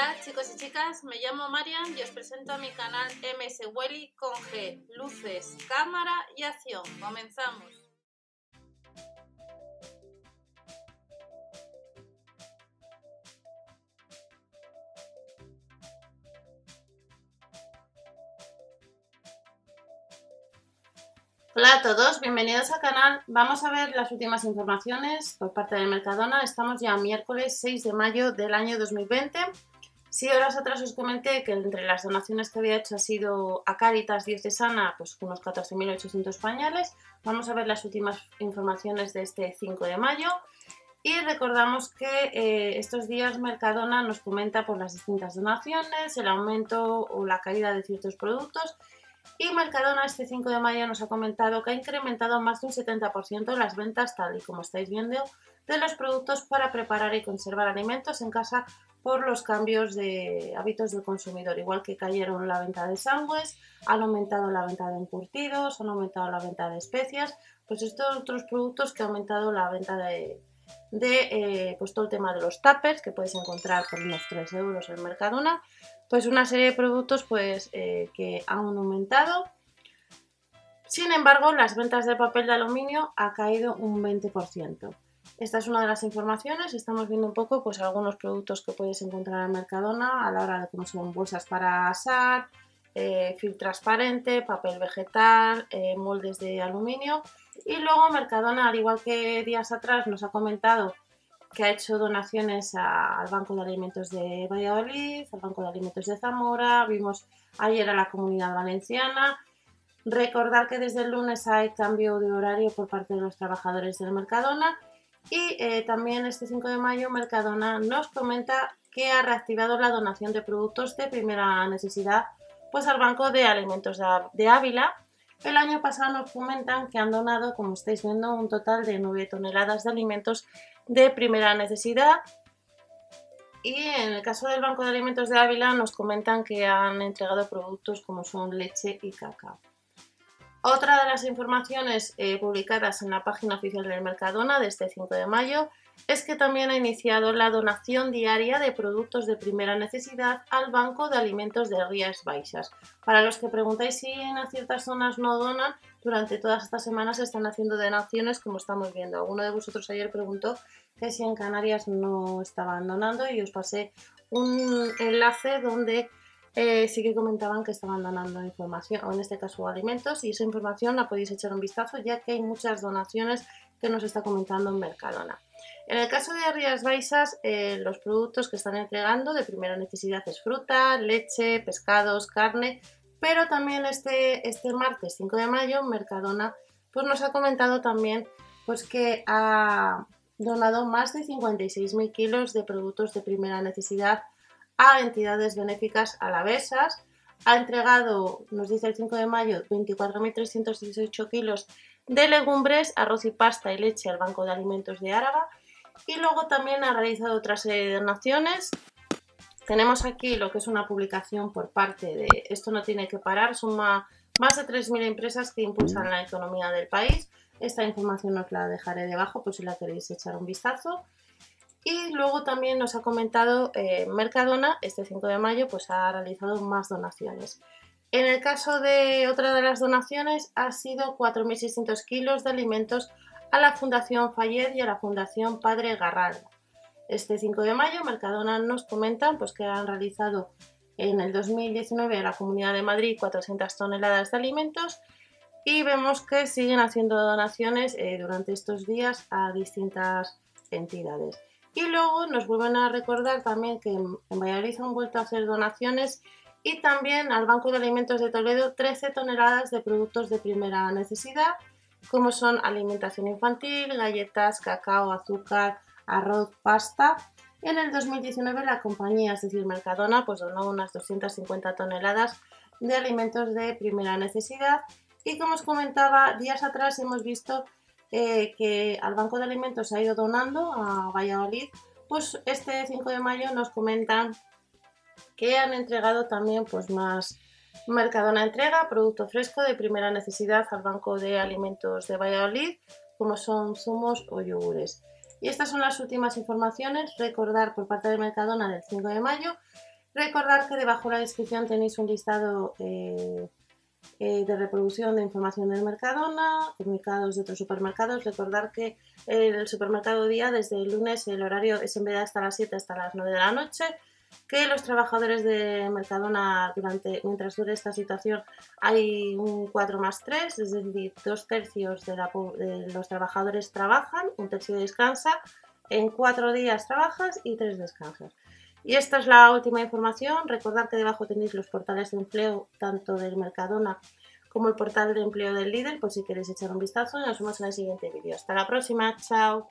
Hola chicos y chicas, me llamo Marian y os presento a mi canal MS Welly con G, luces, cámara y acción. Comenzamos. Hola a todos, bienvenidos al canal. Vamos a ver las últimas informaciones por parte de Mercadona. Estamos ya miércoles 6 de mayo del año 2020. Si horas atrás os comenté que entre las donaciones que había hecho ha sido a Caritas Diocesana, pues unos 14.800 pañales. Vamos a ver las últimas informaciones de este 5 de mayo. Y recordamos que eh, estos días Mercadona nos comenta por las distintas donaciones, el aumento o la caída de ciertos productos y Mercadona este 5 de mayo nos ha comentado que ha incrementado más de un 70% las ventas, tal y como estáis viendo, de los productos para preparar y conservar alimentos en casa por los cambios de hábitos del consumidor. Igual que cayeron la venta de sándwiches, han aumentado la venta de encurtidos, han aumentado la venta de especias, pues estos otros productos que han aumentado la venta de, de eh, pues todo el tema de los tuppers que puedes encontrar por unos 3 euros en Mercadona. Pues una serie de productos pues eh, que han aumentado. Sin embargo las ventas de papel de aluminio ha caído un 20% esta es una de las informaciones. Estamos viendo un poco pues algunos productos que puedes encontrar en Mercadona a la hora de cómo son bolsas para asar eh, film transparente, papel vegetal, moldes de aluminio. Y luego Mercadona, al igual que días atrás, nos ha comentado que ha hecho donaciones al Banco de Alimentos de Valladolid, al Banco de Alimentos de Zamora, vimos ayer a la Comunidad Valenciana. Recordar que desde el lunes hay cambio de horario por parte de los trabajadores del Mercadona y eh, también este 5 de mayo Mercadona nos comenta que ha reactivado la donación de productos de primera necesidad pues al Banco de Alimentos de Ávila el año pasado nos comentan que han donado, como estáis viendo, un total de 9 toneladas de alimentos de primera necesidad. Y en el caso del Banco de Alimentos de Ávila nos comentan que han entregado productos como son leche y cacao. Otra de las informaciones eh, publicadas en la página oficial del Mercadona de este 5 de mayo es que también ha iniciado la donación diaria de productos de primera necesidad al Banco de Alimentos de Rías Baixas. Para los que preguntáis si en ciertas zonas no donan, durante todas estas semanas se están haciendo donaciones como estamos viendo. Alguno de vosotros ayer preguntó que si en Canarias no estaban donando y os pasé un enlace donde eh, sí que comentaban que estaban donando información, o en este caso alimentos, y esa información la podéis echar un vistazo ya que hay muchas donaciones que nos está comentando en Mercadona. En el caso de Rías Baixas, eh, los productos que están entregando de primera necesidad es fruta, leche, pescados, carne, pero también este, este martes 5 de mayo Mercadona pues nos ha comentado también pues que ha donado más de 56.000 kilos de productos de primera necesidad a entidades benéficas alavesas. Ha entregado, nos dice el 5 de mayo, 24.318 kilos de legumbres, arroz y pasta y leche al Banco de Alimentos de Áraba y luego también ha realizado otra serie de donaciones. Tenemos aquí lo que es una publicación por parte de Esto no tiene que parar, suma más de 3.000 empresas que impulsan la economía del país. Esta información os la dejaré debajo por si la queréis echar un vistazo. Y luego también nos ha comentado eh, Mercadona, este 5 de mayo, pues ha realizado más donaciones. En el caso de otra de las donaciones ha sido 4.600 kilos de alimentos a la Fundación Fayed y a la Fundación Padre Garral. Este 5 de mayo, Mercadona nos comentan pues, que han realizado en el 2019 a la Comunidad de Madrid 400 toneladas de alimentos y vemos que siguen haciendo donaciones eh, durante estos días a distintas entidades. Y luego nos vuelven a recordar también que en Valladolid han vuelto a hacer donaciones y también al Banco de Alimentos de Toledo 13 toneladas de productos de primera necesidad, como son alimentación infantil, galletas, cacao, azúcar, arroz, pasta. En el 2019 la compañía, es decir, Mercadona, pues donó unas 250 toneladas de alimentos de primera necesidad y como os comentaba, días atrás hemos visto eh, que al Banco de Alimentos ha ido donando a Valladolid, pues este 5 de mayo nos comentan que han entregado también pues más Mercadona entrega producto fresco de primera necesidad al Banco de Alimentos de Valladolid, como son zumos o yogures. Y estas son las últimas informaciones. Recordar por parte de Mercadona del 5 de mayo. Recordar que debajo de la descripción tenéis un listado eh, eh, de reproducción de información del Mercadona, comunicados de otros supermercados. Recordar que el supermercado día desde el lunes el horario es en vez de hasta las 7 hasta las 9 de la noche que los trabajadores de Mercadona durante mientras dure esta situación hay un 4 más 3, es decir, dos tercios de, los trabajadores trabajan, un tercio descansa, en cuatro días trabajas y tres descansas. Y esta es la última información. Recordad que debajo tenéis los portales de empleo tanto del Mercadona como el portal de empleo del líder, por si queréis echar un vistazo. Nos vemos en el siguiente vídeo. Hasta la próxima, chao.